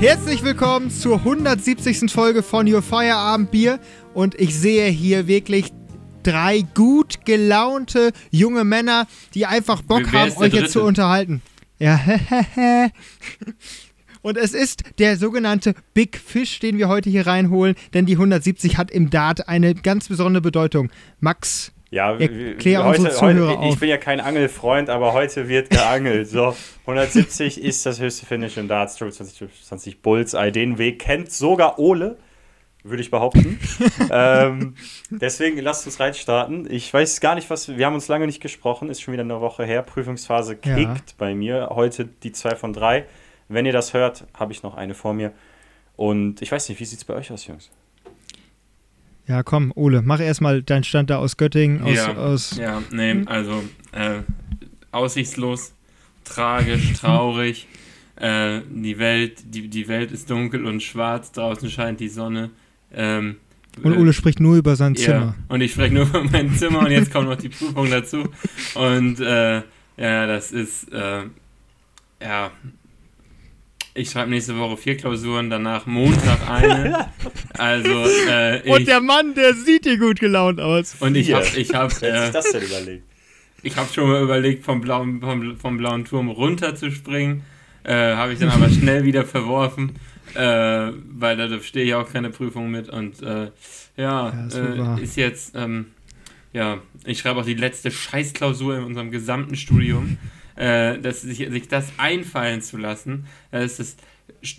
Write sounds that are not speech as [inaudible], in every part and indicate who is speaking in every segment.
Speaker 1: Herzlich willkommen zur 170. Folge von Your Feierabend Bier und ich sehe hier wirklich drei gut gelaunte junge Männer, die einfach Bock
Speaker 2: Wer
Speaker 1: haben, euch jetzt zu unterhalten. Ja, [laughs] Und es ist der sogenannte Big Fish, den wir heute hier reinholen, denn die 170 hat im Dart eine ganz besondere Bedeutung. Max,
Speaker 3: Ja,
Speaker 1: Erklär
Speaker 3: heute,
Speaker 1: unsere Zuhörer
Speaker 3: heute,
Speaker 1: auf.
Speaker 3: ich bin ja kein Angelfreund, aber heute wird geangelt. So, [laughs] 170 ist das höchste Finish im Darts 2020 Bullseye. Den Weg kennt sogar Ole, würde ich behaupten. [laughs] ähm, deswegen lasst uns reinstarten. Ich weiß gar nicht, was. Wir haben uns lange nicht gesprochen, ist schon wieder eine Woche her. Prüfungsphase kickt
Speaker 1: Ja.
Speaker 3: bei mir. Heute die zwei von drei. Wenn ihr das hört, habe ich noch eine vor mir. Und ich weiß nicht, wie sieht es bei euch aus, Jungs?
Speaker 1: Ja komm, Ole, mach erstmal deinen Stand da aus Göttingen, aus,
Speaker 2: ja,
Speaker 1: aus
Speaker 2: ja, nee, also äh, aussichtslos, tragisch, traurig. Äh, die, Welt, die, die Welt ist dunkel und schwarz, draußen scheint die Sonne. Ähm,
Speaker 1: und
Speaker 2: äh,
Speaker 1: Ole spricht nur über sein
Speaker 2: ja,
Speaker 1: Zimmer.
Speaker 2: und ich spreche nur über mein Zimmer und jetzt kommt noch die Prüfung dazu. Und äh, ja, das ist, äh, ja, ich schreibe nächste Woche vier Klausuren, danach Montag eine. [laughs] Also, äh, ich,
Speaker 1: Und der Mann, der sieht dir gut gelaunt aus.
Speaker 2: und ich habe ich hab,
Speaker 3: Wer hat
Speaker 2: äh,
Speaker 3: sich das denn überlegt?
Speaker 2: Ich habe schon mal überlegt, vom blauen, vom, vom blauen Turm runterzuspringen. Äh, habe ich dann aber schnell wieder verworfen, äh, weil da stehe ich auch keine Prüfung mit. Und äh, ja,
Speaker 1: Ja, ist
Speaker 2: äh, ist jetzt, ähm, ja, ich schreibe auch die letzte Scheißklausur in unserem gesamten Studium. Äh, dass sich, sich das einfallen zu lassen, das ist,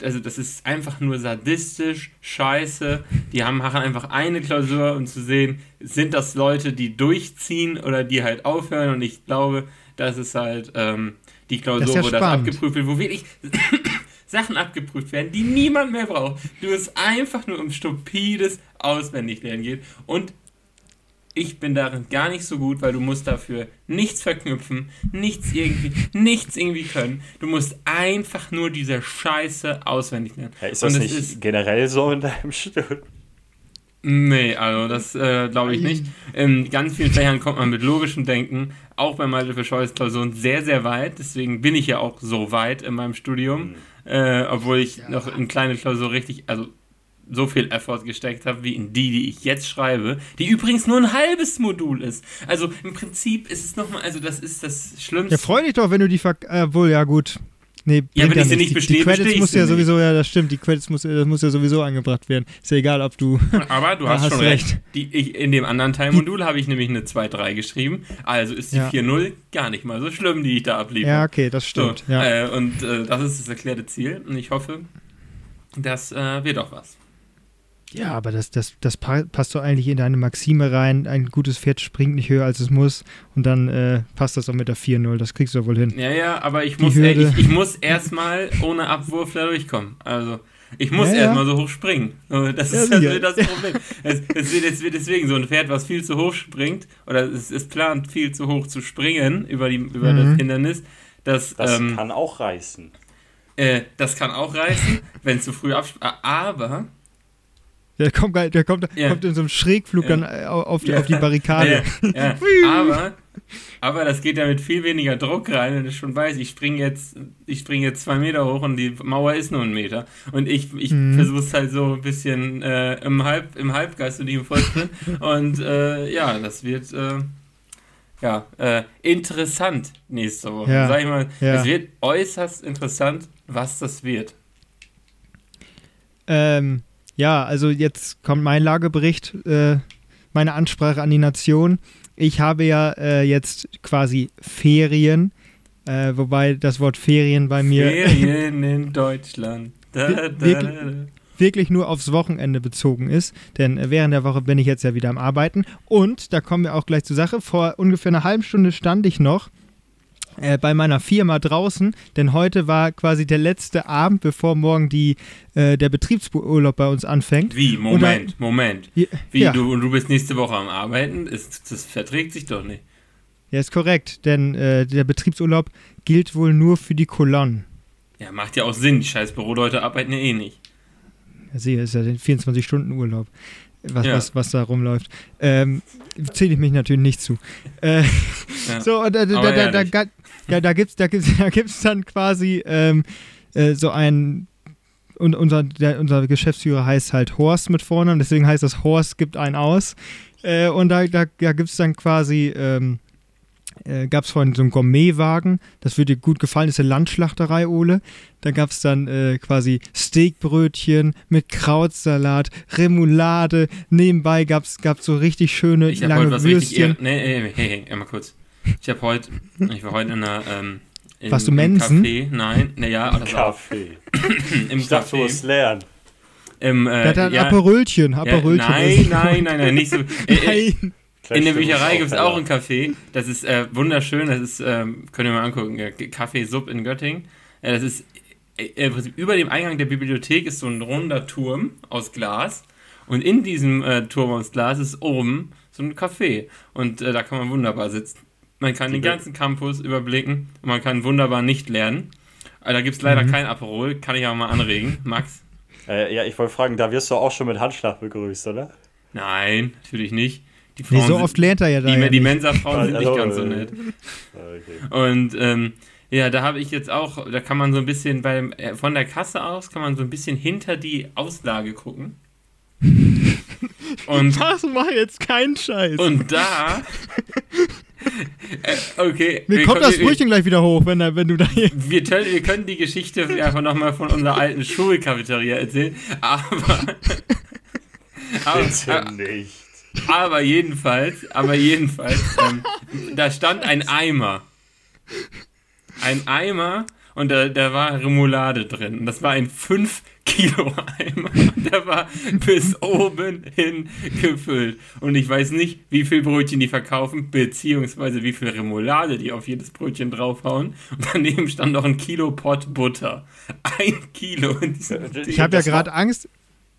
Speaker 2: also das ist einfach nur sadistisch, scheiße. Die haben machen einfach eine Klausur, um zu sehen, sind das Leute, die durchziehen oder die halt aufhören. Und ich glaube, das ist halt ähm, die Klausur,
Speaker 1: Das ja
Speaker 2: wo das
Speaker 1: spannend.
Speaker 2: abgeprüft wird, wo wirklich [coughs] Sachen abgeprüft werden, die niemand mehr braucht. Du es einfach nur um stupides Auswendiglernen geht. Und ich bin darin gar nicht so gut, weil du musst dafür nichts verknüpfen, nichts irgendwie, nichts irgendwie können. Du musst einfach nur diese Scheiße auswendig lernen.
Speaker 3: Ja, ist das
Speaker 2: Und
Speaker 3: nicht
Speaker 2: es ist,
Speaker 3: generell so in deinem [laughs] Studium?
Speaker 2: nee, also das äh, glaube ich nicht. In ganz vielen Fächern kommt man mit logischem Denken, auch bei Malte für Scheues Klausuren, sehr, sehr weit. Deswegen bin ich ja auch so weit in meinem Studium, äh, obwohl ich noch in kleine Klausur richtig, also so viel Effort gesteckt habe, wie in die, die ich jetzt schreibe, die übrigens nur ein halbes Modul ist. Also im Prinzip ist es nochmal, also das ist das Schlimmste.
Speaker 1: Ja, freu dich doch, wenn du die ver... Äh, wohl, ja gut. Nee,
Speaker 2: Ja, wenn ich sie nicht
Speaker 1: die,
Speaker 2: bestehe,
Speaker 1: die Credits muss ja
Speaker 2: nicht.
Speaker 1: sowieso, ja, das stimmt, die Credits muss, das muss ja sowieso angebracht werden. Ist ja egal, ob du... [laughs]
Speaker 2: Aber du [laughs] hast,
Speaker 1: hast
Speaker 2: schon recht.
Speaker 1: recht.
Speaker 2: Die, ich, in dem anderen Teilmodul habe ich nämlich eine 2-3 geschrieben. Also ist die
Speaker 1: Ja.
Speaker 2: 4-0 gar nicht mal so schlimm, die ich da abliefere.
Speaker 1: ja, okay, das
Speaker 2: so,
Speaker 1: stimmt. ja.
Speaker 2: äh, und äh, das ist das erklärte Ziel. Und ich hoffe, das äh, wird auch was.
Speaker 1: Ja, aber das, das, das pa- passt doch eigentlich in deine Maxime rein. Ein gutes Pferd springt nicht höher, als es muss. Und dann äh, passt das auch mit der 4-0. Das kriegst du doch wohl hin.
Speaker 2: Ja, ja, aber ich
Speaker 1: Die
Speaker 2: muss, äh, ich, ich muss erstmal ohne Abwurf da durchkommen. Also, ich muss
Speaker 1: Ja, ja.
Speaker 2: erstmal so hoch springen. Das
Speaker 1: Ja,
Speaker 2: ist halt
Speaker 1: sicher.
Speaker 2: das Problem. es, es, wird, es deswegen so ein Pferd, was viel zu hoch springt, oder es, es plant viel zu hoch zu springen über, die, über
Speaker 1: Mhm.
Speaker 2: das Hindernis, das,
Speaker 3: Das
Speaker 2: ähm,
Speaker 3: kann auch reißen.
Speaker 2: äh, das kann auch reißen, wenn zu früh abspringt. Aber
Speaker 1: Der kommt, der kommt,
Speaker 2: Ja.
Speaker 1: kommt in so einem Schrägflug
Speaker 2: Ja.
Speaker 1: dann äh, auf, die,
Speaker 2: Ja.
Speaker 1: auf die Barrikade. [laughs]
Speaker 2: Aber, aber das geht ja mit viel weniger Druck rein, wenn du schon weißt, ich springe jetzt, ich spring jetzt zwei Meter hoch und die Mauer ist nur ein Meter. Und ich, ich
Speaker 1: Mhm.
Speaker 2: versuche es halt so ein bisschen äh, im, Halb, im Halbgeist und nicht im Vollsprint. und äh, ja, das wird äh, ja, äh, interessant nächste Woche.
Speaker 1: Ja,
Speaker 2: Sag ich mal,
Speaker 1: ja.
Speaker 2: es wird äußerst interessant, was das wird.
Speaker 1: Ähm, ja, also jetzt kommt mein Lagebericht, äh, meine Ansprache an die Nation. Ich habe ja äh, jetzt quasi Ferien, äh, wobei das Wort Ferien bei mir
Speaker 2: Ferien [laughs] in Deutschland. Da, da,
Speaker 1: Wirklich?
Speaker 2: da, da.
Speaker 1: wirklich nur aufs Wochenende bezogen ist, denn äh, während der Woche bin ich jetzt ja wieder am Arbeiten. Und da kommen wir auch gleich zur Sache. Vor ungefähr einer halben Stunde stand ich noch äh, bei meiner Firma draußen, denn heute war quasi der letzte Abend, bevor morgen die, äh, der Betriebsurlaub bei uns anfängt.
Speaker 2: Wie?
Speaker 1: Und dann-
Speaker 2: Moment, Moment. Wie,
Speaker 1: ja.
Speaker 2: du, und du bist nächste Woche am Arbeiten? Ist, das verträgt sich doch nicht.
Speaker 1: Ja, ist korrekt, denn äh, der Betriebsurlaub gilt wohl nur für die Kolonnen.
Speaker 2: Ja, macht ja auch Sinn. Die scheiß Büroleute arbeiten ja eh nicht.
Speaker 1: Ja, sehe, ist ja den 24-Stunden-Urlaub, was,
Speaker 2: Ja.
Speaker 1: was, was da rumläuft. Ähm, Zähle ich mich natürlich nicht zu. Äh,
Speaker 2: Ja. [laughs]
Speaker 1: So, und da, da, da, da, da, da gibt es da gibt's, [laughs] da gibt's dann quasi ähm, äh, so ein und unser, der, unser Geschäftsführer heißt halt Horst mit vorne und deswegen heißt das Horst gibt einen aus. Äh, und da, da, da gibt es dann quasi, ähm, äh, gab es vorhin so einen Gourmetwagen, das würde dir gut gefallen, das ist eine Landschlachterei, Ole. Da gab es dann äh, quasi Steakbrötchen mit Krautsalat, Remoulade, nebenbei gab es so richtig schöne
Speaker 2: Ich habe
Speaker 1: lange
Speaker 2: heute was richtig
Speaker 1: Würstchen.
Speaker 2: eher, nee, nee, hey, hey, hey, mal kurz. Ich habe heute, ich war heute in einer, ähm, in,
Speaker 1: Warst du
Speaker 2: im
Speaker 1: Mensen?
Speaker 2: Café, nein, naja, auch,
Speaker 3: Kaffee.
Speaker 2: im
Speaker 3: Ich dachte, du
Speaker 2: Café,
Speaker 3: musst lernen.
Speaker 2: im, äh,
Speaker 1: Der hat ein
Speaker 2: ja,
Speaker 1: Aperölchen,
Speaker 2: ja,
Speaker 1: Aperölchen.
Speaker 2: nein, nein, nein, nein, nicht so, [laughs] äh, äh,
Speaker 1: Nein.
Speaker 2: In der Bücherei [laughs] gibt es auch ein Café. Das ist äh, wunderschön. Das ist, ähm, könnt ihr mal angucken, Café Sub in Göttingen. Äh, das ist äh, im Prinzip über dem Eingang der Bibliothek ist so ein runder Turm aus Glas. Und in diesem äh, Turm aus Glas ist oben so ein Café. Und äh, da kann man wunderbar sitzen. Man kann den ganzen Campus überblicken und man kann wunderbar nicht lernen. Äh, da gibt es leider kein Aperol, kann ich aber mal anregen. Max?
Speaker 3: Ja, ich wollte fragen, da wirst du auch schon mit Handschlag begrüßt, oder?
Speaker 2: Nein, natürlich nicht. Die
Speaker 1: Nee,
Speaker 2: Frauen
Speaker 1: so
Speaker 2: sind-
Speaker 1: oft lernt er ja da.
Speaker 2: die,
Speaker 1: ja
Speaker 2: die
Speaker 1: nicht.
Speaker 2: Mensa-Frauen sind nicht ganz so nett.
Speaker 3: Okay.
Speaker 2: Und ähm, ja, da habe ich jetzt auch, da kann man so ein bisschen beim, äh, von der Kasse aus kann man so ein bisschen hinter die Auslage gucken. [laughs] Und,
Speaker 1: Das mach jetzt keinen Scheiß.
Speaker 2: und da. [laughs] äh, okay.
Speaker 1: Mir
Speaker 2: wir
Speaker 1: kommt das Brötchen gleich wieder hoch, wenn, wenn du da hier.
Speaker 2: wir, tell- wir können die Geschichte einfach nochmal von unserer alten Schulcafeteria erzählen, aber. aber,
Speaker 3: Bitte nicht.
Speaker 2: Aber jedenfalls, aber jedenfalls, ähm, da stand ein Eimer. Ein Eimer und da, da war Remoulade drin. Und das war ein 5 Kilo Eimer. Und der war bis oben hin gefüllt. Und ich weiß nicht, wie viel Brötchen die verkaufen, beziehungsweise wie viel Remoulade die auf jedes Brötchen draufhauen. Und daneben stand noch ein Kilo Pott Butter. Ein Kilo in diesem.
Speaker 1: Ich habe ja gerade Angst.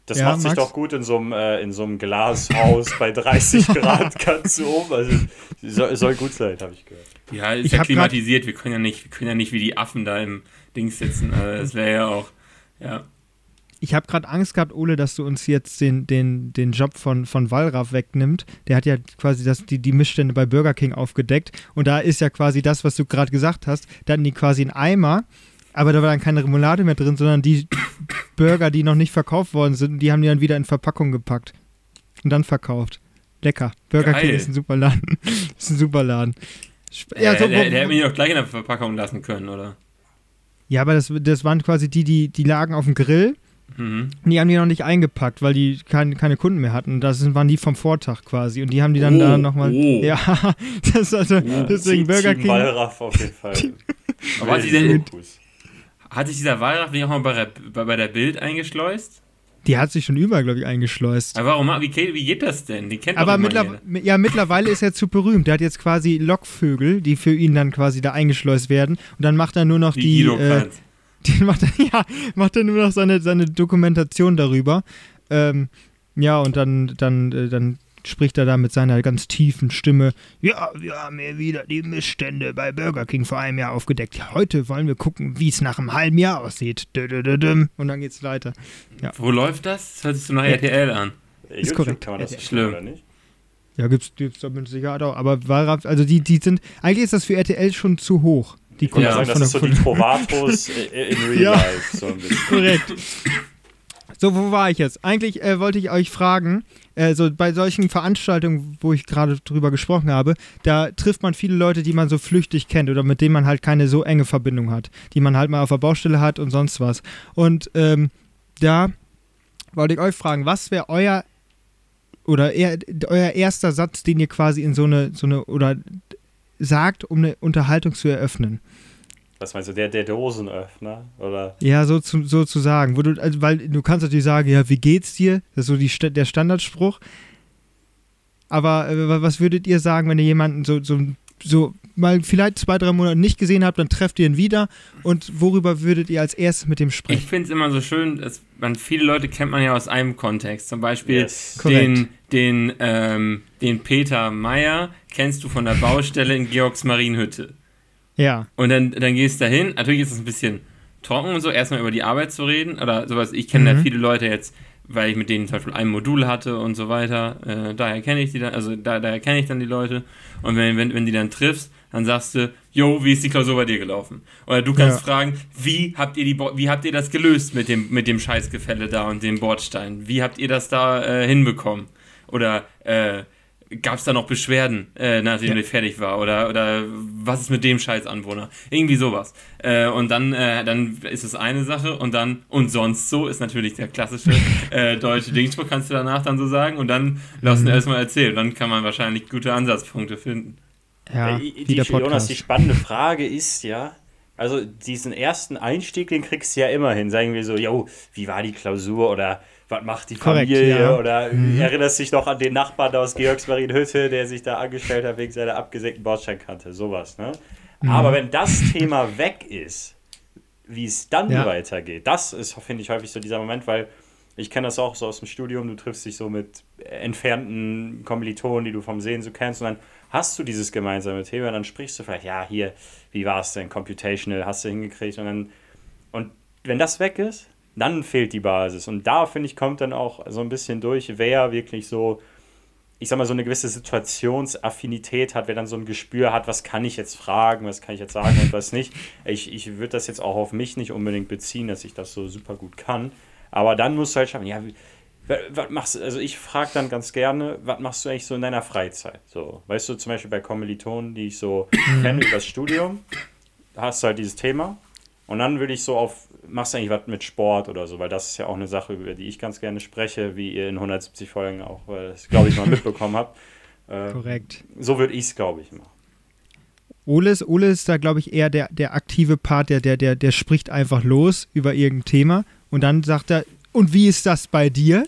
Speaker 3: Das
Speaker 1: Ja,
Speaker 3: macht sich
Speaker 1: Max?
Speaker 3: doch gut in so einem, äh, in so einem Glashaus bei 30 [laughs] Grad ganz oben. Also soll, soll gut sein, habe ich gehört.
Speaker 2: Ja, ist
Speaker 1: Ich
Speaker 2: ja klimatisiert. Wir können ja nicht, wir können ja nicht wie die Affen da im Dings sitzen. Also das wäre ja auch. Ja.
Speaker 1: Ich habe gerade Angst gehabt, Ole, dass du uns jetzt den, den, den Job von, von Wallraff wegnimmt. Der hat ja quasi das, die, die Missstände bei Burger King aufgedeckt. Und da ist ja quasi das, was du gerade gesagt hast. Da hatten die quasi einen Eimer, aber da war dann keine Remoulade mehr drin, sondern die [coughs] Burger, die noch nicht verkauft worden sind, die haben die dann wieder in Verpackung gepackt. Und dann verkauft. Lecker. Burger
Speaker 2: Geil.
Speaker 1: King ist ein super Laden. [laughs] ist ein super Laden.
Speaker 2: Ja,
Speaker 1: so,
Speaker 2: der, der, der hätte mich doch gleich in der Verpackung lassen können, oder?
Speaker 1: ja, aber das, das waren quasi die, die, die lagen auf dem Grill.
Speaker 2: Mhm.
Speaker 1: Und die haben die noch nicht eingepackt, weil die kein, keine Kunden mehr hatten. Das waren die vom Vortag quasi. Und die haben die dann
Speaker 2: Oh,
Speaker 1: da nochmal.
Speaker 2: oh.
Speaker 1: Ja, [laughs] das ist also deswegen
Speaker 3: Team-
Speaker 1: Burger
Speaker 3: Team
Speaker 1: King.
Speaker 3: Wallraff auf jeden [laughs] Fall.
Speaker 2: Aber
Speaker 3: Wildes
Speaker 2: der,
Speaker 3: Fokus.
Speaker 2: Hat sich dieser Wallraff nicht auch mal bei der, bei, bei der Bild eingeschleust?
Speaker 1: Die hat sich schon überall, glaube ich, eingeschleust.
Speaker 2: Aber warum? Wie, geht- wie geht das denn? Die kennt
Speaker 1: Aber mittler ja, mittlerweile ist er zu berühmt. Der hat jetzt quasi Lockvögel, die für ihn dann quasi da eingeschleust werden. Und dann macht er nur noch die.
Speaker 2: Guido
Speaker 1: Äh, [laughs] die macht er, ja, macht er nur noch seine, seine Dokumentation darüber. Ähm, ja, und dann, dann, äh, dann spricht er da mit seiner ganz tiefen Stimme. Ja, wir haben hier wieder die Missstände bei Burger King vor einem Jahr aufgedeckt. Ja, heute wollen wir gucken, wie es nach einem halben Jahr aussieht. Und dann geht's weiter.
Speaker 2: Wo läuft das? Das hört sich so nach
Speaker 1: Ja.
Speaker 2: RTL an.
Speaker 3: YouTube
Speaker 1: korrekt.
Speaker 3: kann man das
Speaker 1: Ja,
Speaker 3: nicht
Speaker 2: schlimm.
Speaker 3: oder nicht?
Speaker 1: Ja, gibt's, gibt's da mit Sicherheit auch. Aber also die, die sind, eigentlich ist das für RTL schon zu hoch. Die
Speaker 2: Ja.
Speaker 3: sagen, das
Speaker 1: von
Speaker 3: ist so die Trovatos äh, [laughs] in real
Speaker 1: Ja.
Speaker 3: life. So ein bisschen.
Speaker 1: Korrekt. So, wo war ich jetzt? Eigentlich äh, wollte ich euch fragen, äh, so bei solchen Veranstaltungen, wo ich gerade drüber gesprochen habe, da trifft man viele Leute, die man so flüchtig kennt oder mit denen man halt keine so enge Verbindung hat, die man halt mal auf der Baustelle hat und sonst was. Und ähm, da wollte ich euch fragen, was wäre euer oder eher, euer erster Satz, den ihr quasi in so eine, so eine oder sagt, um eine Unterhaltung zu eröffnen?
Speaker 3: Was meinst du, der, der Dosenöffner? Oder?
Speaker 1: Ja, so zu, so zu sagen. Wo du, also, weil du kannst natürlich sagen, ja, wie geht's dir? Das ist so die, der Standardspruch. Aber äh, wa- was würdet ihr sagen, wenn ihr jemanden so, so, so mal vielleicht zwei, drei Monate nicht gesehen habt, dann trefft ihr ihn wieder und worüber würdet ihr als erstes mit dem
Speaker 2: Ich
Speaker 1: sprechen?
Speaker 2: finde es immer so schön, dass man viele Leute kennt man ja aus einem Kontext. Zum Beispiel
Speaker 3: Yes.
Speaker 2: Den, den, ähm, den Peter Meyer kennst du von der Baustelle in Georgs Marienhütte.
Speaker 1: Ja,
Speaker 2: Und dann, dann gehst du dahin. Natürlich ist es ein bisschen trocken und so, erstmal über die Arbeit zu reden. Oder sowas. Ich kenne
Speaker 1: Mhm.
Speaker 2: da viele Leute jetzt weil ich mit denen zum Beispiel ein Modul hatte und so weiter. Äh, daher kenne ich die dann, also da, daher kenne ich dann die Leute. Und wenn, wenn, wenn die dann triffst, dann sagst du, yo, wie ist die Klausur bei dir gelaufen? Oder du kannst ja. fragen, wie habt ihr die wie habt ihr das gelöst mit dem, mit dem Scheißgefälle da und dem Bordstein? Wie habt ihr das da äh, hinbekommen? Oder äh, gab es da noch Beschwerden, äh, nachdem ja. ich fertig war? Oder, oder was ist mit dem Scheißanwohner? Irgendwie sowas. Äh, und dann, äh, dann ist es eine Sache und dann, und sonst so ist natürlich der klassische [laughs] äh, deutsche Dingspruch, kannst du danach dann so sagen und dann lassen mhm. erstmal erzählen. Dann kann man wahrscheinlich gute Ansatzpunkte finden.
Speaker 3: Ja, die, die, Jonas, die spannende Frage ist ja, also diesen ersten Einstieg, den kriegst du ja immer hin. Sagen wir so, yo, wie war die Klausur oder was macht die Korrekt, Familie ja. oder mhm. erinnerst dich noch an den Nachbarn aus Georgsmarienhütte, der sich da angestellt hat wegen seiner abgesägten Bordsteinkante, sowas. Ne? Mhm. Aber wenn das Thema weg ist, wie es dann ja. weitergeht, das ist, finde ich, häufig so dieser Moment, weil ich kenne das auch so aus dem Studium, du triffst dich so mit entfernten Kommilitonen, die du vom Sehen so kennst und dann hast du dieses gemeinsame Thema, dann sprichst du vielleicht, ja, hier, wie war es denn, Computational, hast du hingekriegt und dann, und wenn das weg ist, dann fehlt die Basis. Und da, finde ich, kommt dann auch so ein bisschen durch, wer wirklich so, ich sag mal, so eine gewisse Situationsaffinität hat, wer dann so ein Gespür hat, was kann ich jetzt fragen, was kann ich jetzt sagen und was nicht. Ich, ich würde das jetzt auch auf mich nicht unbedingt beziehen, dass ich das so super gut kann. Aber dann musst du halt schauen, ja, was machst du, also ich frage dann ganz gerne, was machst du eigentlich so in deiner Freizeit? So, weißt du, zum Beispiel bei Kommilitonen, die ich so kenne [clears throat] über das Studium, hast du halt dieses Thema und dann würde ich so auf, machst du eigentlich was mit Sport oder so, weil das ist ja auch eine Sache, über die ich ganz gerne spreche, wie ihr in 170 Folgen auch, weil das, glaube ich, mal mitbekommen habt. [laughs]
Speaker 1: Äh, Korrekt.
Speaker 3: So würde ich es, glaube ich, machen.
Speaker 1: Ole ist, Ole ist da, glaube ich, eher der, der aktive Part, der, der, der, der spricht einfach los über irgendein Thema und dann sagt er, und wie ist das bei dir?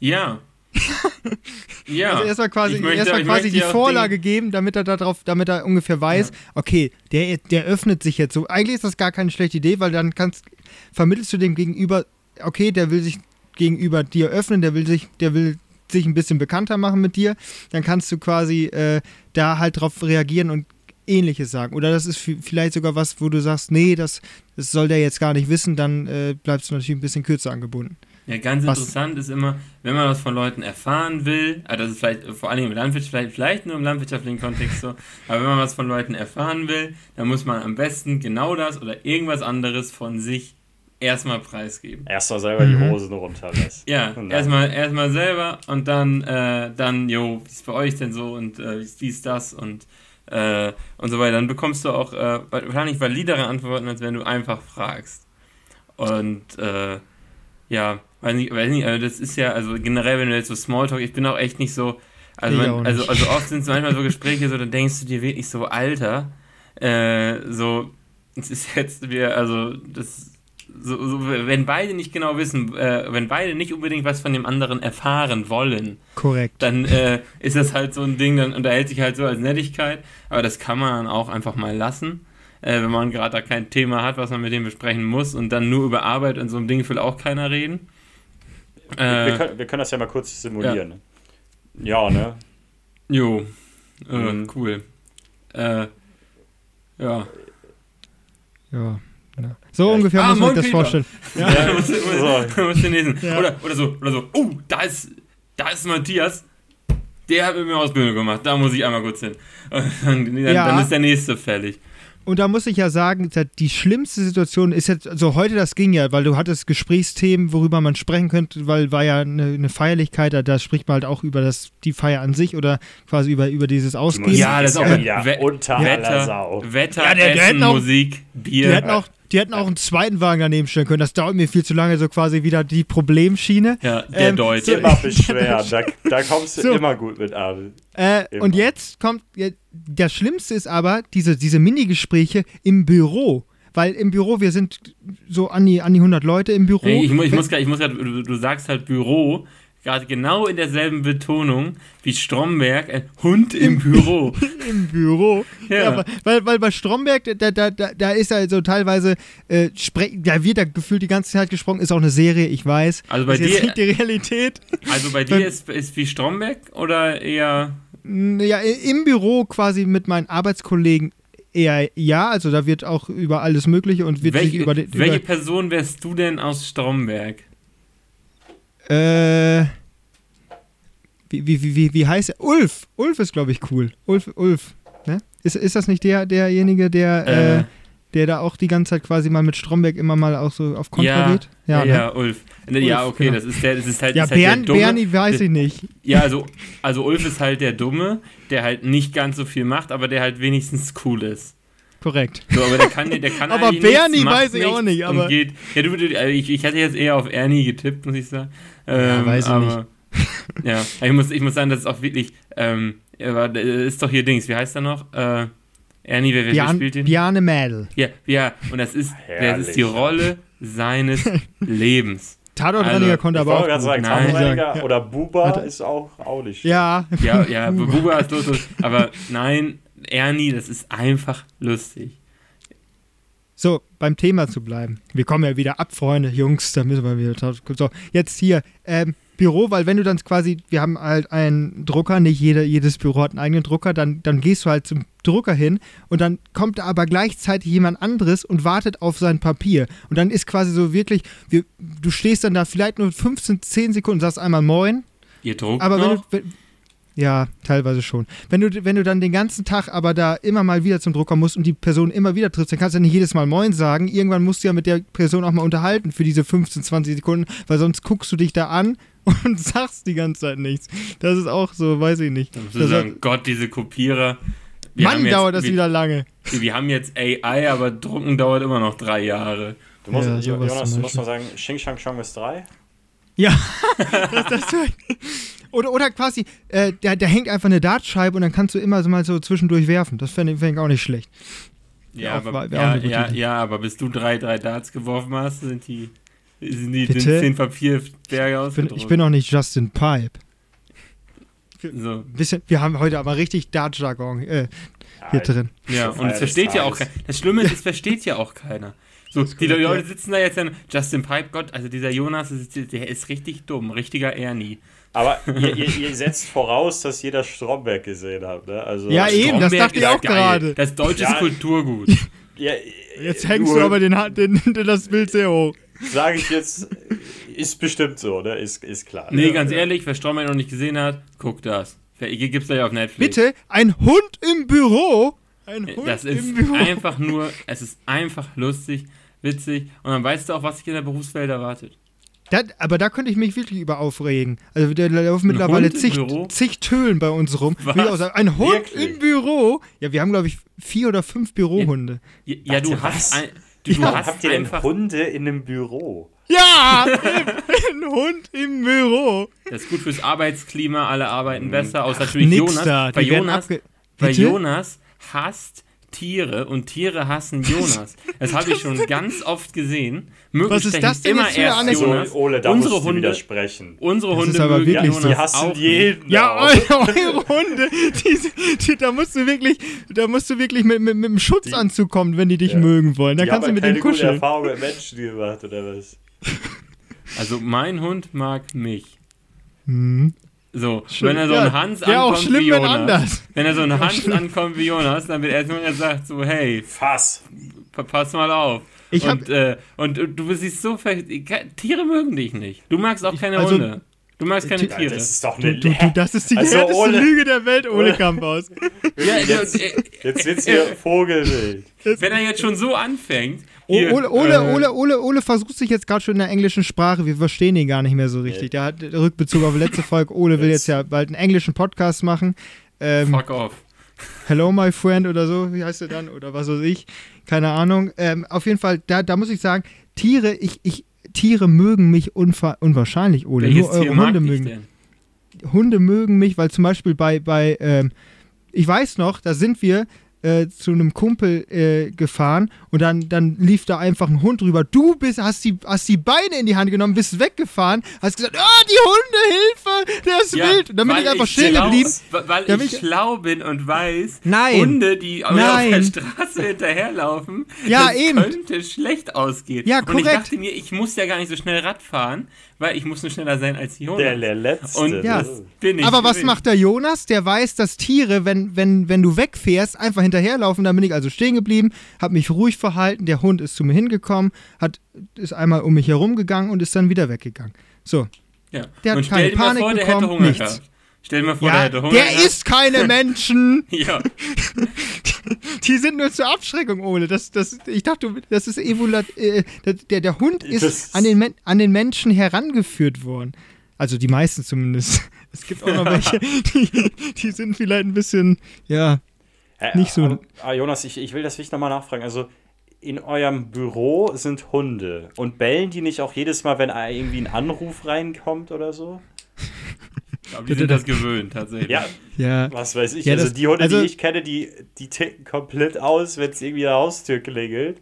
Speaker 2: Ja, [laughs]
Speaker 1: ja. Also erstmal quasi, möchte, erstmal quasi die Vorlage geben, damit er darauf, damit er ungefähr weiß, ja. okay, der, der öffnet sich jetzt so. Eigentlich ist das gar keine schlechte Idee, weil dann kannst, vermittelst du dem Gegenüber, okay, der will sich gegenüber dir öffnen, der will sich, der will sich ein bisschen bekannter machen mit dir, dann kannst du quasi äh, da halt drauf reagieren und ähnliches sagen. Oder das ist vielleicht sogar was, wo du sagst, nee, das, das soll der jetzt gar nicht wissen, dann äh, bleibst du natürlich ein bisschen kürzer angebunden.
Speaker 2: Ja, ganz was? interessant ist immer, wenn man was von Leuten erfahren will, also das ist vielleicht vor allem im Landwirtschaft, vielleicht, vielleicht nur im landwirtschaftlichen Kontext so, aber wenn man was von Leuten erfahren will, dann muss man am besten genau das oder irgendwas anderes von sich erstmal preisgeben.
Speaker 3: Erstmal selber mhm. die Hosen runterlassen.
Speaker 2: Ja, erstmal erstmal selber und dann, äh, dann, jo, wie ist bei euch denn so und äh, wie ist das und äh, und so weiter. Dann bekommst du auch äh, wahrscheinlich validere Antworten, als wenn du einfach fragst. Und äh, ja, weiß nicht, weiß nicht, also das ist ja, also generell, wenn du jetzt so Smalltalk, ich bin auch echt nicht so, also, man, also, also oft sind es manchmal so Gespräche, so, dann denkst du dir wirklich so, Alter, äh, so, es ist jetzt wir, also, das, so, so, wenn beide nicht genau wissen, äh, wenn beide nicht unbedingt was von dem anderen erfahren wollen,
Speaker 1: korrekt,
Speaker 2: dann äh, ist das halt so ein Ding, dann unterhält sich halt so als Nettigkeit, aber das kann man dann auch einfach mal lassen äh, wenn man gerade da kein Thema hat, was man mit dem besprechen muss und dann nur über Arbeit und so einem Ding will auch keiner reden.
Speaker 3: Äh, wir, können, wir, können, das ja mal kurz simulieren. Ja, ja ne?
Speaker 2: Jo, äh, mhm. cool. Äh, ja.
Speaker 1: Ja. So ja, ungefähr ah, muss man sich das vorstellen. Ja, ja. [laughs]
Speaker 2: muss, muss, [laughs] lesen. Ja. Oder, oder so, oder so, oh, da ist, da ist Matthias, der hat mit mir Ausbildung gemacht, da muss ich einmal kurz hin. [laughs] Dann, dann, dann ist der nächste fällig.
Speaker 1: Und da muss ich ja sagen, die schlimmste Situation ist jetzt, also heute das ging ja, weil du hattest Gesprächsthemen, worüber man sprechen könnte, weil war ja eine, eine Feierlichkeit, da, da, spricht man halt auch über das, die Feier an sich oder quasi über, über dieses Ausgehen.
Speaker 2: Ja, das ist auch
Speaker 3: äh, ja, unter Wetter, Sau.
Speaker 2: Wetter, ja, der, der Essen, auch, Musik, Bier.
Speaker 1: Die hätten auch, die hätten auch einen zweiten Wagen daneben stellen können. Das dauert mir viel zu lange, so quasi wieder die Problemschiene.
Speaker 2: Ja, der ähm, Deutsche.
Speaker 3: So, immer [laughs] beschweren, da, da, kommst du so. immer gut mit an.
Speaker 1: Äh, und jetzt kommt, das Schlimmste ist aber diese, diese Minigespräche im Büro. Weil im Büro, wir sind so an die, an die 100 Leute im Büro.
Speaker 2: Hey, ich, ich, muss, ich muss grad, du, du sagst halt Büro, gerade genau in derselben Betonung wie Stromberg, ein Hund im, Büro. [laughs]
Speaker 1: Im Büro. Ja. ja. weil, weil bei Stromberg, da, da, da, da ist also teilweise, äh, da wird da gefühlt die ganze Zeit gesprochen, ist auch eine Serie, ich weiß.
Speaker 2: Also bei
Speaker 1: ist
Speaker 2: dir.
Speaker 1: nicht die Realität.
Speaker 2: Also bei dir ist, ist wie Stromberg oder eher.
Speaker 1: Ja, im Büro quasi mit meinen Arbeitskollegen eher ja, also da wird auch über alles Mögliche und wird
Speaker 2: welche,
Speaker 1: über
Speaker 2: Welche Person wärst du denn aus Stromberg?
Speaker 1: Äh. Wie, wie, wie, wie, heißt er? Ulf! Ulf ist, glaube ich, cool. Ulf, Ulf. Ne? Ist, ist das nicht der, derjenige, der, äh,
Speaker 2: Äh.
Speaker 1: der da auch die ganze Zeit quasi mal mit Stromberg immer mal auch so auf Kontra
Speaker 2: Ja,
Speaker 1: geht?
Speaker 2: ja,
Speaker 1: ne?
Speaker 2: ja, Ulf. Ja,
Speaker 1: Ulf,
Speaker 2: okay,
Speaker 1: genau.
Speaker 2: das ist der, das ist halt,
Speaker 1: Ja,
Speaker 2: ist halt
Speaker 1: Bern,
Speaker 2: der Dumme.
Speaker 1: Bernie weiß ich nicht.
Speaker 2: Ja, also, also Ulf ist halt der Dumme, der halt nicht ganz so viel macht, aber der halt wenigstens cool ist.
Speaker 1: Korrekt.
Speaker 2: So, aber der kann, der kann [laughs]
Speaker 1: Aber Bernie
Speaker 2: nichts,
Speaker 1: weiß ich auch nicht, aber-
Speaker 2: Geht, ja, du, du, also ich, ich hatte jetzt eher auf Ernie getippt, muss ich sagen. Ähm,
Speaker 1: weiß ich
Speaker 2: aber, [laughs] ja, ich muss, ich muss sagen, das ist auch wirklich, ähm, er ist doch hier Dings, wie heißt er noch? Äh, Ernie, wer, wer,
Speaker 1: Bjarne,
Speaker 2: spielt den?
Speaker 1: Bjarne Mädel.
Speaker 2: Ja, ja, und das ist, das ist die Rolle seines [laughs] Lebens.
Speaker 1: Tatortreiniger
Speaker 2: Also,
Speaker 1: konnte
Speaker 3: Ich
Speaker 1: aber auch. gut.
Speaker 3: sagen,
Speaker 2: Nein.
Speaker 3: Tatortreiniger
Speaker 1: Ja.
Speaker 3: oder Buba ist auch, auch nicht schlecht.
Speaker 1: Ja,
Speaker 2: Ja, ja, Buba ist los, los, aber nein, Ernie, das ist einfach lustig.
Speaker 1: So, beim Thema zu bleiben. Wir kommen ja wieder ab, Freunde, Jungs, da müssen wir wieder. So, jetzt hier, ähm, Büro, weil wenn du dann quasi, wir haben halt einen Drucker, nicht jeder, jedes Büro hat einen eigenen Drucker, dann, dann gehst du halt zum Drucker hin und dann kommt da aber gleichzeitig jemand anderes und wartet auf sein Papier. Und dann ist quasi so wirklich, wir, du stehst dann da vielleicht nur 15, 10 Sekunden, sagst einmal Moin,
Speaker 2: Ihr druckt
Speaker 1: aber wenn
Speaker 2: noch?
Speaker 1: du, wenn, ja, teilweise schon. Wenn du, wenn du dann den ganzen Tag aber da immer mal wieder zum Drucker musst und die Person immer wieder triffst, dann kannst du ja nicht jedes Mal Moin sagen. Irgendwann musst du ja mit der Person auch mal unterhalten für diese 15, 20 Sekunden, weil sonst guckst du dich da an [laughs] und sagst die ganze Zeit nichts. Das ist auch so, weiß ich nicht.
Speaker 2: Da musst du
Speaker 1: Das
Speaker 2: sagen, Gott, diese Kopierer. Wir
Speaker 1: Mann,
Speaker 2: jetzt,
Speaker 1: dauert das
Speaker 2: wir,
Speaker 1: wieder lange.
Speaker 2: Wir haben jetzt AI, aber drucken dauert immer noch drei Jahre.
Speaker 3: Du musst,
Speaker 1: Ja,
Speaker 3: Jonas, du musst mal sagen, Xing Shang Chong ist 3.
Speaker 1: Ja, [laughs] das, das, oder, oder quasi, äh, da, da hängt einfach eine Dartscheibe und dann kannst du immer so mal so zwischendurch werfen. Das fände fänd ich auch nicht schlecht.
Speaker 2: Ja,
Speaker 1: Ja, auch-
Speaker 2: aber, ja, ja, ja, aber bis du drei, drei Darts geworfen hast, sind die, sind die
Speaker 1: Bitte?
Speaker 2: sind zehn Papierberge
Speaker 1: Ich bin,
Speaker 2: ausgedruckt.
Speaker 1: ich bin auch nicht Justin Pipe.
Speaker 2: so.
Speaker 1: Bisschen, wir haben heute aber richtig Dart-Jargon äh, hier drin.
Speaker 2: Ja, und es versteht ja auch keiner. Das Schlimme ist, es versteht ja auch keiner. So, die
Speaker 1: korrekt,
Speaker 2: Leute
Speaker 1: ja.
Speaker 2: sitzen da jetzt dann, Justin Pipe, Gott, also dieser Jonas, ist, der ist richtig dumm, richtiger Ernie.
Speaker 3: Aber ihr, ihr, ihr setzt voraus, dass jeder Stromberg gesehen hat, ne? Also,
Speaker 1: Ja, eben, das
Speaker 2: Stromberg
Speaker 1: dachte ich auch gerade.
Speaker 2: Das deutsche
Speaker 3: Ja.
Speaker 2: Kulturgut. [laughs]
Speaker 3: Ja,
Speaker 1: Jetzt hängst
Speaker 3: nur,
Speaker 1: du aber den, den, den, das Bild sehr hoch.
Speaker 3: Sage ich jetzt, ist bestimmt so, ne? Ist, ist klar.
Speaker 2: Nee,
Speaker 3: Ja,
Speaker 2: ganz
Speaker 3: ja.
Speaker 2: ehrlich, wer Stromberg noch nicht gesehen hat, guckt das. Gibt's gleich auf Netflix.
Speaker 1: Bitte, ein Hund im Büro. Ein Hund
Speaker 2: Das ist
Speaker 1: im Büro.
Speaker 2: einfach nur, es ist einfach lustig, witzig und dann weißt du auch, was dich in der Berufswelt erwartet.
Speaker 1: Das, aber da könnte ich mich wirklich über aufregen. Also da laufen mittlerweile zig, zig Tölen bei uns rum. Ein Hund
Speaker 3: Wirklich?
Speaker 1: im Büro. Ja, wir haben, glaube ich, vier oder fünf Bürohunde.
Speaker 2: Ja, ja du
Speaker 3: Warte,
Speaker 2: hast ein, du,
Speaker 1: Ja,
Speaker 2: hast
Speaker 3: Habt ihr denn Hunde in einem Büro?
Speaker 1: Ja, ein Hund im Büro.
Speaker 2: das ist gut fürs Arbeitsklima, alle arbeiten
Speaker 3: Mhm.
Speaker 2: besser, außer natürlich
Speaker 1: Nix
Speaker 2: Jonas,
Speaker 1: da. werden
Speaker 2: Jonas,
Speaker 1: Bitte?
Speaker 2: Jonas hasst Tiere und Tiere hassen Jonas. [laughs] Das habe ich schon ganz oft gesehen. Mögen
Speaker 1: Was ist das denn
Speaker 2: immer
Speaker 1: jetzt für eine
Speaker 2: erst?
Speaker 3: So,
Speaker 2: Jonas.
Speaker 3: Ole, da
Speaker 2: unsere
Speaker 3: musst du
Speaker 2: Hunde,
Speaker 3: widersprechen.
Speaker 2: unsere
Speaker 1: Das
Speaker 2: Hunde
Speaker 1: ist aber
Speaker 2: mögen
Speaker 1: wirklich
Speaker 2: Jonas
Speaker 1: so.
Speaker 3: Die hassen
Speaker 2: auch nicht.
Speaker 3: jeden.
Speaker 1: Ja,
Speaker 3: auch.
Speaker 1: eure, eure Hunde, die, die, da musst du wirklich, da musst du wirklich mit, mit, mit einem Schutzanzug kommen, wenn die dich
Speaker 3: Ja.
Speaker 1: mögen wollen. Dann
Speaker 3: Die
Speaker 1: kannst du mit
Speaker 3: keine
Speaker 1: denen
Speaker 3: gute
Speaker 1: kuscheln.
Speaker 3: Erfahrung mit Menschen gemacht, oder was?
Speaker 2: Also mein Hund mag mich.
Speaker 1: Hm.
Speaker 2: So,
Speaker 1: Schlimm.
Speaker 2: wenn er so
Speaker 1: Ja,
Speaker 2: ein Hans
Speaker 1: auch
Speaker 2: ankommt
Speaker 1: schlimm,
Speaker 2: wie
Speaker 1: wenn
Speaker 2: Jonas,
Speaker 1: anders.
Speaker 2: wenn er so ein Hans
Speaker 1: schlimm.
Speaker 2: ankommt wie Jonas, dann wird erstmal gesagt so, hey,
Speaker 3: Fass.
Speaker 2: pa- pass mal auf.
Speaker 1: Ich hab-
Speaker 2: und, äh, und du siehst so ver Tiere mögen dich nicht. Du magst auch keine
Speaker 1: also-
Speaker 2: Hunde. Du magst keine
Speaker 1: Ja,
Speaker 2: Tiere.
Speaker 3: Das ist doch eine
Speaker 1: du, du, das ist die
Speaker 3: Also,
Speaker 1: härteste
Speaker 3: Ole-
Speaker 1: Lüge der Welt, Ole [laughs] Kamphaus.
Speaker 2: ja,
Speaker 3: jetzt,
Speaker 2: äh,
Speaker 3: jetzt wird's hier Vogelwild.
Speaker 2: wenn er jetzt schon so anfängt.
Speaker 1: O-
Speaker 2: hier,
Speaker 1: Ole, Ole,
Speaker 2: äh,
Speaker 1: Ole, Ole, Ole versucht sich jetzt gerade schon in der englischen Sprache. Wir verstehen ihn gar nicht mehr so richtig. Der hat Rückbezug auf die letzte Folge. Ole will jetzt ja bald einen englischen Podcast machen. Ähm,
Speaker 2: Fuck off.
Speaker 1: Hello, my friend oder so, wie heißt er dann? Oder was weiß ich. Keine Ahnung. Ähm, auf jeden Fall, da, da muss ich sagen, Tiere, ich, ich, Tiere mögen mich unwahrscheinlich, Ole.
Speaker 2: Welches
Speaker 1: Nur eure Hunde mögen.
Speaker 2: denn?
Speaker 1: Hunde mögen mich, weil zum Beispiel bei, bei ähm, ich weiß noch, da sind wir äh, zu einem Kumpel äh, gefahren und dann, dann lief da einfach ein Hund drüber. Du bist, hast die, hast die Beine in die Hand genommen, bist weggefahren, hast gesagt, ah, die Hunde, Hilfe, der ist wild. Und dann bin ich einfach stehen geblieben.
Speaker 2: Weil
Speaker 1: bin
Speaker 2: ich schlau bin und weiß,
Speaker 1: Nein.
Speaker 2: Hunde, die auf
Speaker 1: Nein.
Speaker 2: der Straße hinterherlaufen,
Speaker 1: Ja,
Speaker 2: das
Speaker 1: eben.
Speaker 2: könnte schlecht ausgehen.
Speaker 1: Ja,
Speaker 2: Und ich
Speaker 1: korrekt.
Speaker 2: dachte mir, ich muss ja gar nicht so schnell Rad fahren, weil ich muss nur schneller sein als die Hunde.
Speaker 3: Der, der Letzte.
Speaker 2: Und
Speaker 1: Ja.
Speaker 2: das bin ich.
Speaker 1: Aber was
Speaker 2: gewesen.
Speaker 1: macht der Jonas? Der weiß, dass Tiere, wenn, wenn, wenn du wegfährst, einfach hinterherlaufen. Dann bin ich also stehen geblieben, habe mich ruhig verhalten. Der Hund ist zu mir hingekommen, hat, ist einmal um mich herum gegangen und ist dann wieder weggegangen. So,
Speaker 2: Ja.
Speaker 1: Der hat
Speaker 2: Und
Speaker 1: keine
Speaker 2: stell dir mal
Speaker 1: Panik
Speaker 2: vor, der
Speaker 1: bekommen,
Speaker 2: hätte Hunger
Speaker 1: nichts.
Speaker 2: gehabt. Stell dir mal vor,
Speaker 1: Ja,
Speaker 2: der hätte Hunger
Speaker 1: der isst keine [laughs] Menschen.
Speaker 2: Ja, [laughs] [laughs]
Speaker 1: Die sind nur zur Abschreckung, Ole. Das, das, ich dachte, das ist evolat. Äh, der, der Hund ist
Speaker 3: Das-
Speaker 1: an den, Men an den Menschen herangeführt worden. Also die meisten zumindest. [laughs] Es gibt auch noch welche, [laughs] die, die sind vielleicht ein bisschen, ja,
Speaker 3: Äh,
Speaker 1: Nicht so-
Speaker 3: ah, Jonas, ich, ich will das wirklich nochmal nachfragen. Also, in eurem Büro sind Hunde. Und bellen die nicht auch jedes Mal, wenn irgendwie ein Anruf reinkommt oder so?
Speaker 2: Die sind das gewöhnt, tatsächlich.
Speaker 3: Ja,
Speaker 1: ja.
Speaker 3: was weiß ich.
Speaker 1: Ja,
Speaker 3: also,
Speaker 1: das-
Speaker 3: die Hunde,
Speaker 1: also-
Speaker 3: die ich kenne, die, die ticken komplett aus, wenn es irgendwie an der Haustür klingelt.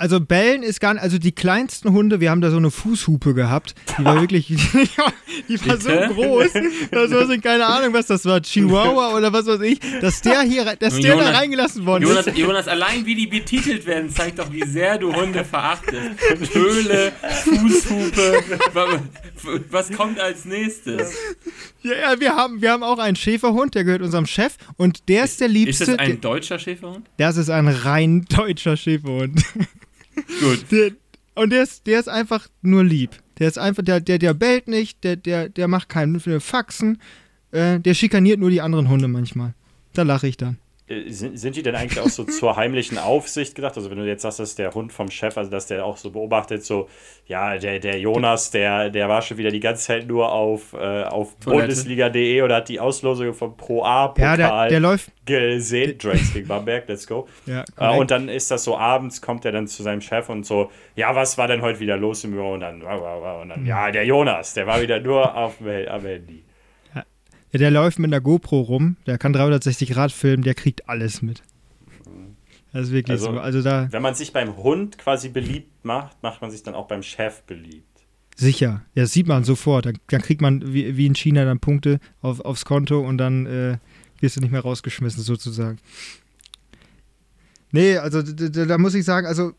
Speaker 1: Also bellen ist gar nicht, also die kleinsten Hunde, wir haben da so eine Fußhupe gehabt, die war wirklich, [laughs] die war so groß, das war so, keine Ahnung, was das war, Chihuahua oder was weiß ich, dass der hier, dass der da
Speaker 2: Jonas-
Speaker 1: reingelassen worden
Speaker 2: Jonas,
Speaker 1: ist.
Speaker 2: Jonas, allein wie die betitelt werden, zeigt doch, wie sehr du Hunde verachtest. Höhle, Fußhupe, wa- was kommt als nächstes?
Speaker 1: Ja, ja, wir haben, wir haben auch einen Schäferhund, der gehört unserem Chef und der ist der
Speaker 2: Ist
Speaker 1: liebste.
Speaker 2: das ein deutscher Schäferhund?
Speaker 1: das ist ein rein deutscher Schäferhund.
Speaker 2: Gut.
Speaker 1: Der, und der ist, der ist einfach nur lieb. Der ist einfach, der, der, der bellt nicht, der, der, der macht keine Faxen, äh, der schikaniert nur die anderen Hunde manchmal. Da lache ich dann.
Speaker 3: Äh, Sind, sind die denn eigentlich auch so [laughs] zur heimlichen Aufsicht gedacht? Also wenn du jetzt sagst, das ist der Hund vom Chef, also dass der auch so beobachtet, so, ja, der, der Jonas, der, der war schon wieder die ganze Zeit nur auf, äh, auf. Bundesliga.de oder hat die Auslosung vom Pro A
Speaker 1: Ja, der, läuft.
Speaker 3: gesehen. Drags gegen Bamberg, let's go. [laughs]
Speaker 1: Ja,
Speaker 3: Äh, und dann ist das so, abends kommt er dann zu seinem Chef und so, ja, was war denn heute wieder los im Büro? Und dann, und dann ja, der Jonas, der war wieder nur auf, am Handy.
Speaker 1: Ja, der läuft mit einer GoPro rum, der kann 360 Grad filmen, der kriegt alles mit. Das ist wirklich
Speaker 3: Also-
Speaker 1: so. Also da
Speaker 3: Wenn man sich beim Hund quasi beliebt macht, macht man sich dann auch beim Chef beliebt.
Speaker 1: sicher. Ja, das sieht man sofort. Dann, dann kriegt man wie, wie in China dann Punkte auf, aufs Konto und dann äh, wirst du nicht mehr rausgeschmissen, sozusagen. Nee, also da muss ich sagen, also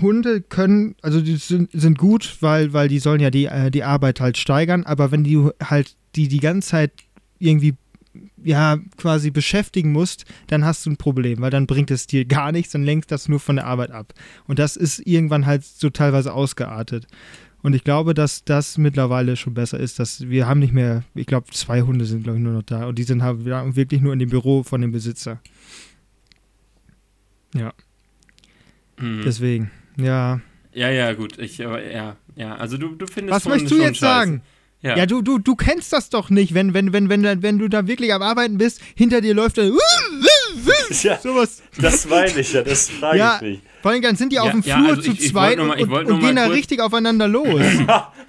Speaker 1: Hunde können, also die sind, sind gut, weil, weil die sollen ja die, äh, die Arbeit halt steigern, aber wenn die halt die die ganze Zeit irgendwie ja quasi beschäftigen musst, dann hast du ein Problem, weil dann bringt es dir gar nichts, dann lenkt das nur von der Arbeit ab. Und das ist irgendwann halt so teilweise ausgeartet. Und ich glaube, dass das mittlerweile schon besser ist, dass wir haben nicht mehr, ich glaube, zwei Hunde sind, glaube ich, nur noch da. Und die sind halt wirklich nur in dem Büro von dem Besitzer. Ja,
Speaker 2: Mhm.
Speaker 1: deswegen. Ja.
Speaker 2: Ja, ja, gut. Ich, aber, ja, ja. Also du, du findest
Speaker 1: Was möchtest du jetzt
Speaker 2: scheiße.
Speaker 1: sagen?
Speaker 2: Ja.
Speaker 1: Ja, du, du, du kennst das doch nicht, wenn, wenn, wenn, wenn, wenn du da wirklich am Arbeiten bist, hinter dir läuft dann [laughs]
Speaker 3: Ja,
Speaker 1: sowas.
Speaker 3: das meine ich ja, das frage
Speaker 1: Ja,
Speaker 3: ich mich.
Speaker 1: vor allem dann sind die auf
Speaker 2: Ja,
Speaker 1: dem
Speaker 2: ja,
Speaker 1: Flur
Speaker 2: also
Speaker 1: zu
Speaker 2: ich-
Speaker 1: zweit
Speaker 2: mal-
Speaker 1: und, und gehen da richtig aufeinander los. [laughs] [laughs]